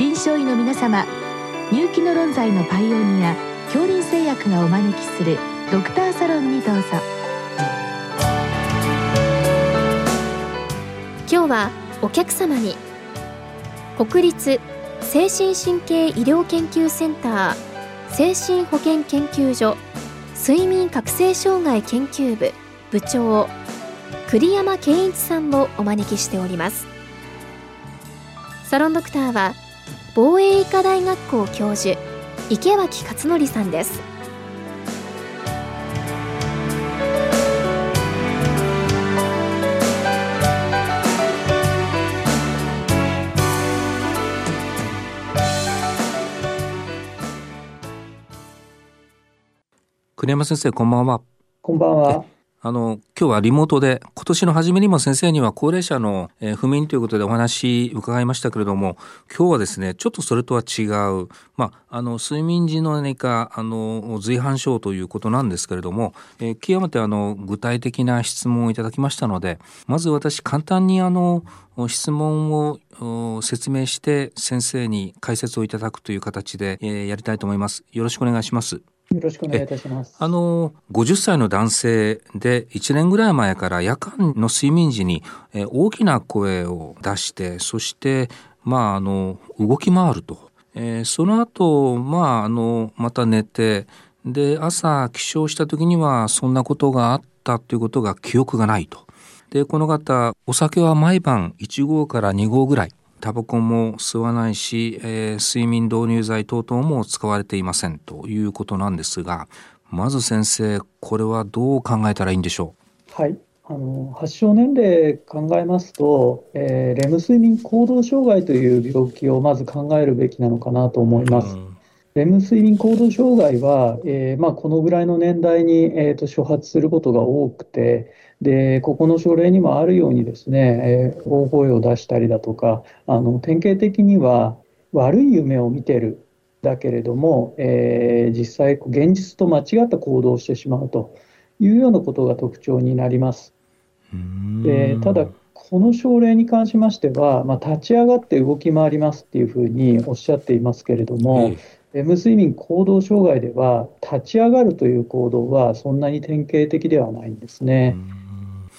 臨床医の皆様入気の論剤のパイオニア恐林製薬がお招きするドクターサロンにどうぞ。今日はお客様に国立精神神経医療研究センター精神保健研究所睡眠覚醒障害研究部部長栗山健一さんをお招きしております。サロンドクターは防衛医科大学校教授池脇勝則さんです。栗山先生こんばんは。こんばんはあの今日はリモートで今年の初めにも先生には高齢者の、えー、不眠ということでお話伺いましたけれども今日はですねちょっとそれとは違う、まあ、あの睡眠時の何かあの随伴症ということなんですけれども、えー、極めてあの具体的な質問をいただきましたのでまず私簡単にあの質問を説明して先生に解説をいただくという形で、えー、やりたいと思います。よろしくお願いします。よろしくお願いいたします。あの、50歳の男性で1年ぐらい前から夜間の睡眠時に大きな声を出して、そして、まあ、あの、動き回ると。えー、その後、まあ、あの、また寝て、で、朝起床した時にはそんなことがあったということが記憶がないと。で、この方、お酒は毎晩1合から2合ぐらいタバコも吸わないし、えー、睡眠導入剤等々も使われていませんということなんですがまず先生これはどう考えたらいいんでしょう？はい。あの発症年齢考えますと、えー、レム睡眠行動障害という病気をまず考えるべきなのかなと思います。うんレム睡眠行動障害は、えーまあ、このぐらいの年代に、えーと、初発することが多くて、でここの症例にもあるようにですね、えー、大声を出したりだとか、あの典型的には悪い夢を見てるだけれども、えー、実際、現実と間違った行動をしてしまうというようなことが特徴になります。でただこの症例に関しましては、まあ、立ち上がって動き回りますっていうふうにおっしゃっていますけれども、レム睡眠行動障害では、立ち上がるという行動はそんなに典型的ではないんですね。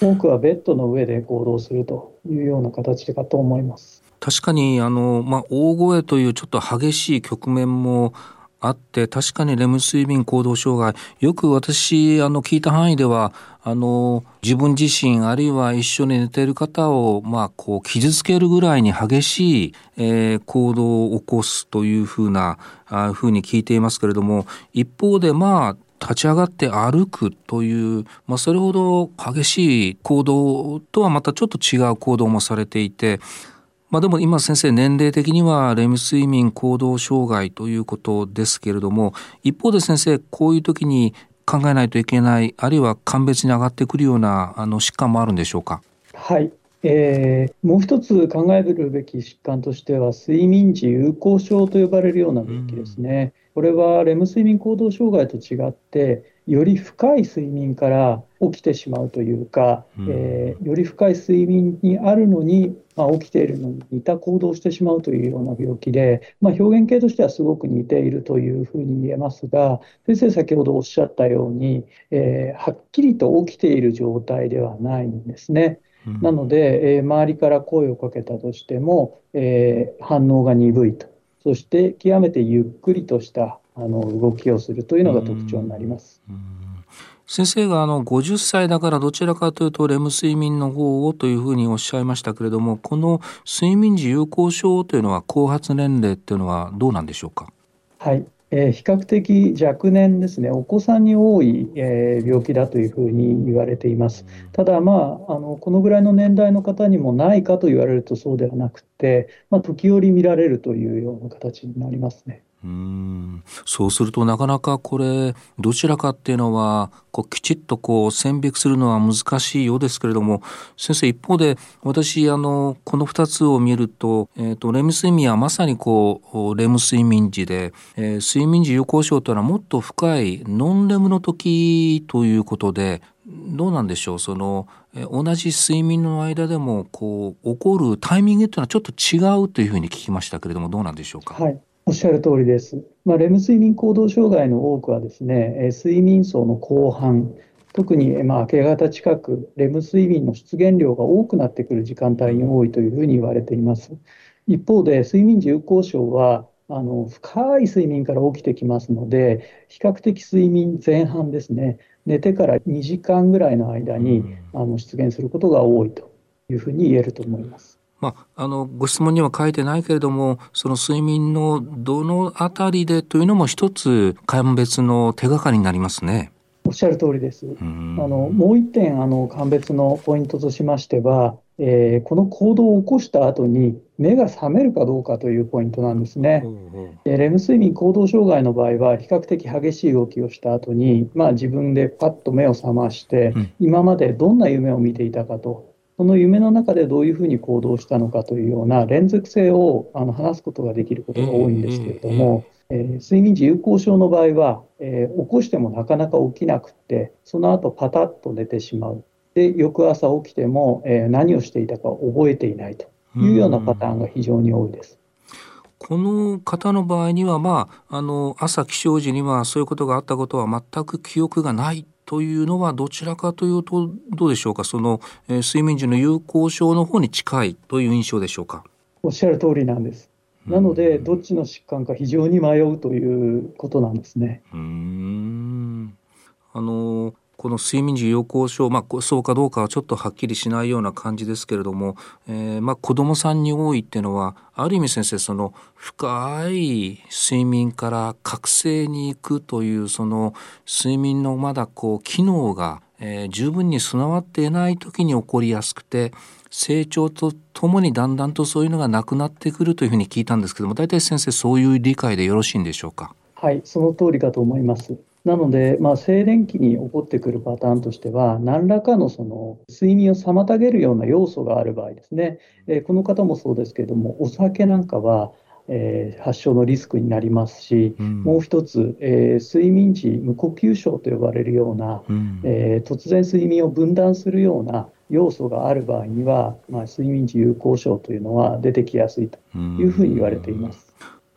多くはベッドの上で行動するというような形かと思います。確かにあの、まあ、大声というちょっと激しい局面もあって確かにレム睡眠行動障害。よく私あの聞いた範囲ではあの自分自身あるいは一緒に寝ている方をまあこう傷つけるぐらいに激しい、えー、行動を起こすというふうなあふうに聞いていますけれども一方でまあ立ち上がって歩くという、まあ、それほど激しい行動とはまたちょっと違う行動もされていてまあでも今先生年齢的にはレム睡眠行動障害ということですけれども一方で先生こういう時に考えないといけないあるいは鑑別に上がってくるようなあの疾患もあるんでしょうか？はい。えー、もう一つ考えるべき疾患としては、睡眠時有効症と呼ばれるような病気ですね。これはレム睡眠行動障害と違って、より深い睡眠から起きてしまうというか、うん、えー、より深い睡眠にあるのに、まあ、起きているのに似た行動をしてしまうというような病気で、まあ、表現系としてはすごく似ているというふうに言えますが、先生、先ほどおっしゃったように、えー、はっきりと起きている状態ではないんですね。うん、なので、えー、周りから声をかけたとしても、えー、反応が鈍いと、そして極めてゆっくりとしたあの動きをするというのが特徴になります。先生があの50歳だからどちらかというとレム睡眠の方をというふうにおっしゃいましたけれどもこの睡眠時有効症というのは後発年齢というのはどうなんでしょうか？はい、えー、比較的若年ですね、お子さんに多い、えー、病気だというふうに言われています。ただ、まあ、あのこのぐらいの年代の方にもないかと言われるとそうではなくて、まあ、時折見られるというような形になりますね。うん。そうするとなかなかこれどちらかっていうのはこうきちっとこう線引きするのは難しいようですけれども先生一方で私あのこの2つを見ると,、えーと、レム睡眠はまさにこうレム睡眠時で、えー、睡眠時有効症というのはもっと深いノンレムの時ということでどうなんでしょう？その同じ睡眠の間でもこう起こるタイミングというのはちょっと違うというふうに聞きましたけれどもどうなんでしょうか？はい。おっしゃる通りです。まあ、レム睡眠行動障害の多くはですね、睡眠層の後半、特にまあ明け方近く、レム睡眠の出現量が多くなってくる時間帯に多いというふうに言われています。一方で、睡眠時有効症は、あの深い睡眠から起きてきますので、比較的睡眠前半ですね、寝てから2時間ぐらいの間に、あの出現することが多いというふうに言えると思います。まあ、あのご質問には書いてないけれどもその睡眠のどのあたりでというのも一つ鑑別の手がかりになりますね。おっしゃる通りです。あのもう一点あの鑑別のポイントとしましては、えー、この行動を起こした後に目が覚めるかどうかというポイントなんですね。でレム睡眠行動障害の場合は比較的激しい動きをした後に、まあ、自分でパッと目を覚まして、うん、今までどんな夢を見ていたかとその夢の中でどういうふうに行動したのかというような連続性をあの話すことができることが多いんですけれども、えー、睡眠時有効症の場合は、えー、起こしてもなかなか起きなくて、その後パタッと寝てしまう。で、翌朝起きても、えー、何をしていたか覚えていないというようなパターンが非常に多いです。この方の場合には、まあ、あの朝起床時にはそういうことがあったことは全く記憶がないというのはどちらかというとどうでしょうか？その、えー、睡眠時の有効症の方に近いという印象でしょうか？おっしゃる通りなんです。なので、どっちの疾患か非常に迷うということなんですね。うんあのこの睡眠時有効症、まあ、そうかどうかはちょっとはっきりしないような感じですけれども、えー、まあ、子どもさんに多いっていうのはある意味先生その深い睡眠から覚醒に行くというその睡眠のまだこう機能が、えー、十分に備わっていない時に起こりやすくて成長とともにだんだんとそういうのがなくなってくるというふうに聞いたんですけども大体先生そういう理解でよろしいんでしょうか？はいその通りかと思います。なので、まあ、静電気に起こってくるパターンとしては、何らかのその睡眠を妨げるような要素がある場合ですね、えー、この方もそうですけれども、お酒なんかは、えー、発症のリスクになりますし、うん、もう一つ、えー、睡眠時無呼吸症と呼ばれるような、うん、えー、突然睡眠を分断するような要素がある場合には、まあ、睡眠時有効症というのは出てきやすいというふうに言われています。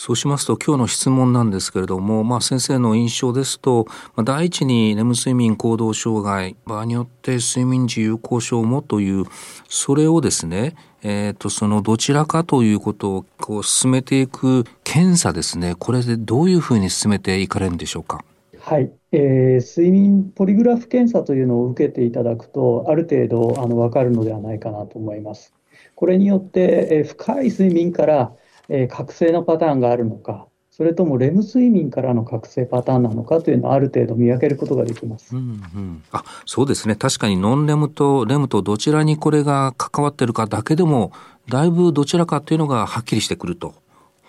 そうしますと今日の質問なんですけれども、まあ、先生の印象ですと、まあ、第一にレム睡眠行動障害場合によって睡眠時有効症もというそれをですね、えー、とそのどちらかということをこう進めていく検査ですねこれでどういうふうに進めていかれるんでしょうか？はい、えー、睡眠ポリグラフ検査というのを受けていただくとある程度あの分かるのではないかなと思います。これによって、えー、深い睡眠からえー、覚醒のパターンがあるのか、それともレム睡眠からの覚醒パターンなのかというのをある程度見分けることができます。うんうん、あそうですね確かにノンレムとレムとどちらにこれが関わってるかだけでもだいぶどちらかというのがはっきりしてくると。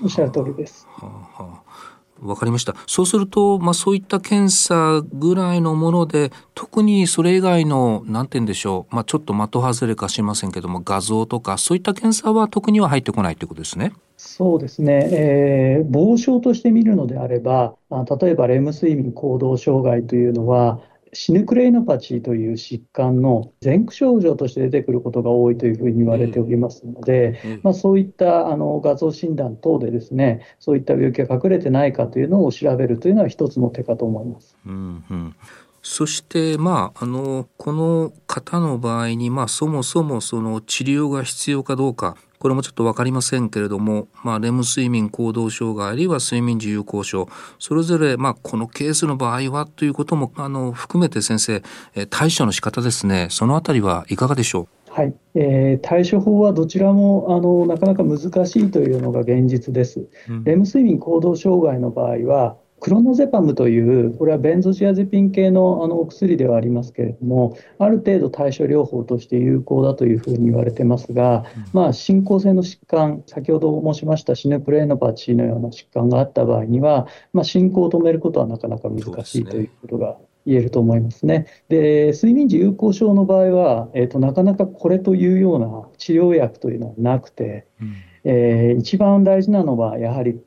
おっしゃる通りです。はあはあわかりました。そうすると、まあ、そういった検査ぐらいのもので、特にそれ以外の、なんて言うんでしょう、まあ、ちょっと的外れかしませんけども、画像とか、そういった検査は特には入ってこないということですね。そうですね、えー、傍証として見るのであれば、例えばレム睡眠行動障害というのは、シヌクレイノパチーという疾患の前駆症状として出てくることが多いというふうに言われておりますので、うん。うん、まあ、そういったあの画像診断等でですね、そういった病気が隠れてないかというのを調べるというのは一つの手かと思います。うんうん。そして、まあ、あの、この方の場合に、まあ、そもそもその治療が必要かどうか、これもちょっと分かりませんけれども、まあ、レム睡眠行動障害あるいは睡眠時有効症それぞれ、まあ、このケースの場合はということもあの含めて先生対処の仕方ですね。そのあたりはいかがでしょう？はい、えー、対処法はどちらもあのなかなか難しいというのが現実です。うん、レム睡眠行動障害の場合はクロノゼパムという、これはベンゾジアゼピン系のあのお薬ではありますけれども、ある程度対処療法として有効だというふうに言われてますが、まあ、進行性の疾患、先ほど申しましたシネプレーノパチーのような疾患があった場合には、まあ、進行を止めることはなかなか難しいということが言えると思いますね。で、睡眠時有効症の場合は、えーと、なかなかこれというような治療薬というのはなくて、うん。えー、一番大事なのは、やはり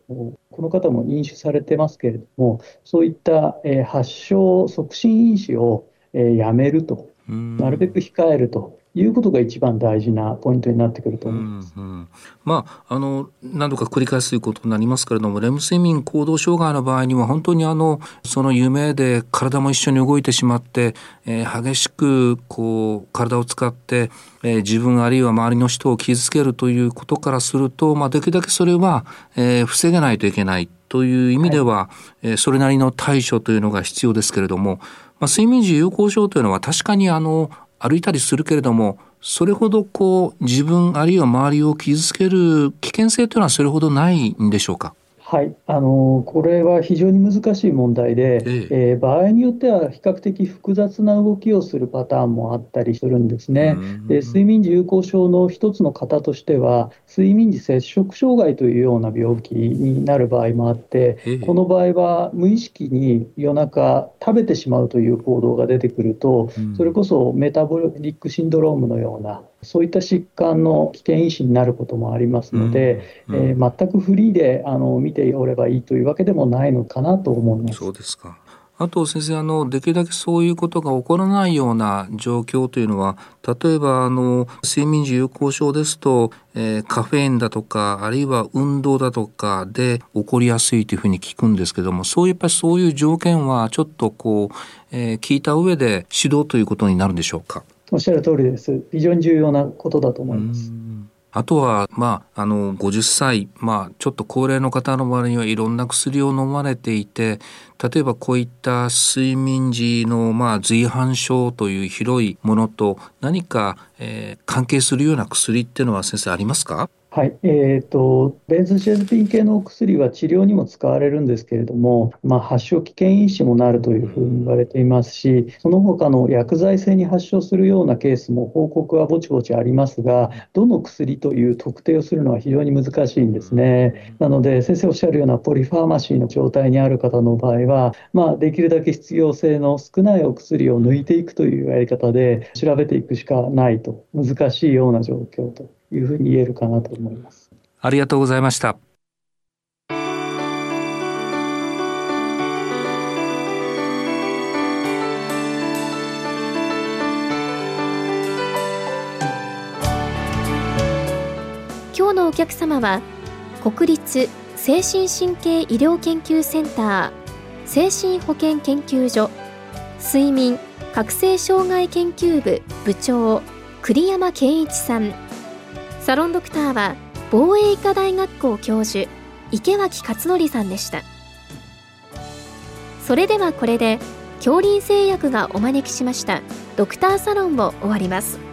この方も飲酒されてますけれども、そういった、えー、発症促進因子を、えー、やめると、なるべく控えるということが一番大事なポイントになってくると思います。うんうん、まあ、あの何度か繰り返すということになりますけれどもレム睡眠行動障害の場合には本当にあのその夢で体も一緒に動いてしまって、えー、激しくこう体を使って、えー、自分あるいは周りの人を傷つけるということからすると、まあ、できるだけそれは、えー、防げないといけないという意味では、はい、えー、それなりの対処というのが必要ですけれども、まあ、睡眠時有効症というのは確かにあの歩いたりするけれどもそれほどこう自分あるいは周りを傷つける危険性というのはそれほどないんでしょうか？はい、あのこれは非常に難しい問題で、ええ。えー、場合によっては比較的複雑な動きをするパターンもあったりするんですね。で睡眠時有効症の一つの型としては、睡眠時摂食障害というような病気になる場合もあって、え、この場合は無意識に夜中食べてしまうという行動が出てくると、それこそメタボリックシンドロームのようなそういった疾患の危険因子になることもありますので、うんうん、えー、全くフリーであの見ておればいいというわけでもないのかなと思います。そうですか。あと先生あのできるだけそういうことが起こらないような状況というのは例えばあの睡眠時有効症ですと、えー、カフェインだとかあるいは運動だとかで起こりやすいというふうに聞くんですけどもそういうやっぱりそういう条件はちょっとこう、えー、聞いた上で指導ということになるんでしょうか？おっしゃる通りです。非常に重要なことだと思います。あとは、まあ、あの、50歳、まあ、ちょっと高齢の方の場合にはいろんな薬を飲まれていて、例えばこういった睡眠時の、まあ、随伴症という広いものと何か、えー、関係するような薬っていうのは先生ありますか？はい、えーと、ベンズジェズピン系のお薬は治療にも使われるんですけれども、まあ、発症危険因子もなるというふうに言われていますし、その他の薬剤性に発症するようなケースも報告はぼちぼちありますが、どの薬という特定をするのは非常に難しいんですね。なので、先生おっしゃるようなポリファーマシーの状態にある方の場合は、まあ、できるだけ必要性の少ないお薬を抜いていくというやり方で調べていくしかないと、難しいような状況と。いうふうに言えるかなと思います。ありがとうございました。今日のお客様は国立精神神経医療研究センター精神保健研究所睡眠覚醒障害研究部部長栗山健一さんサロンドクターは防衛医科大学校教授池脇勝則さんでした。それではこれで恐林製薬がお招きしましたドクターサロンを終わります。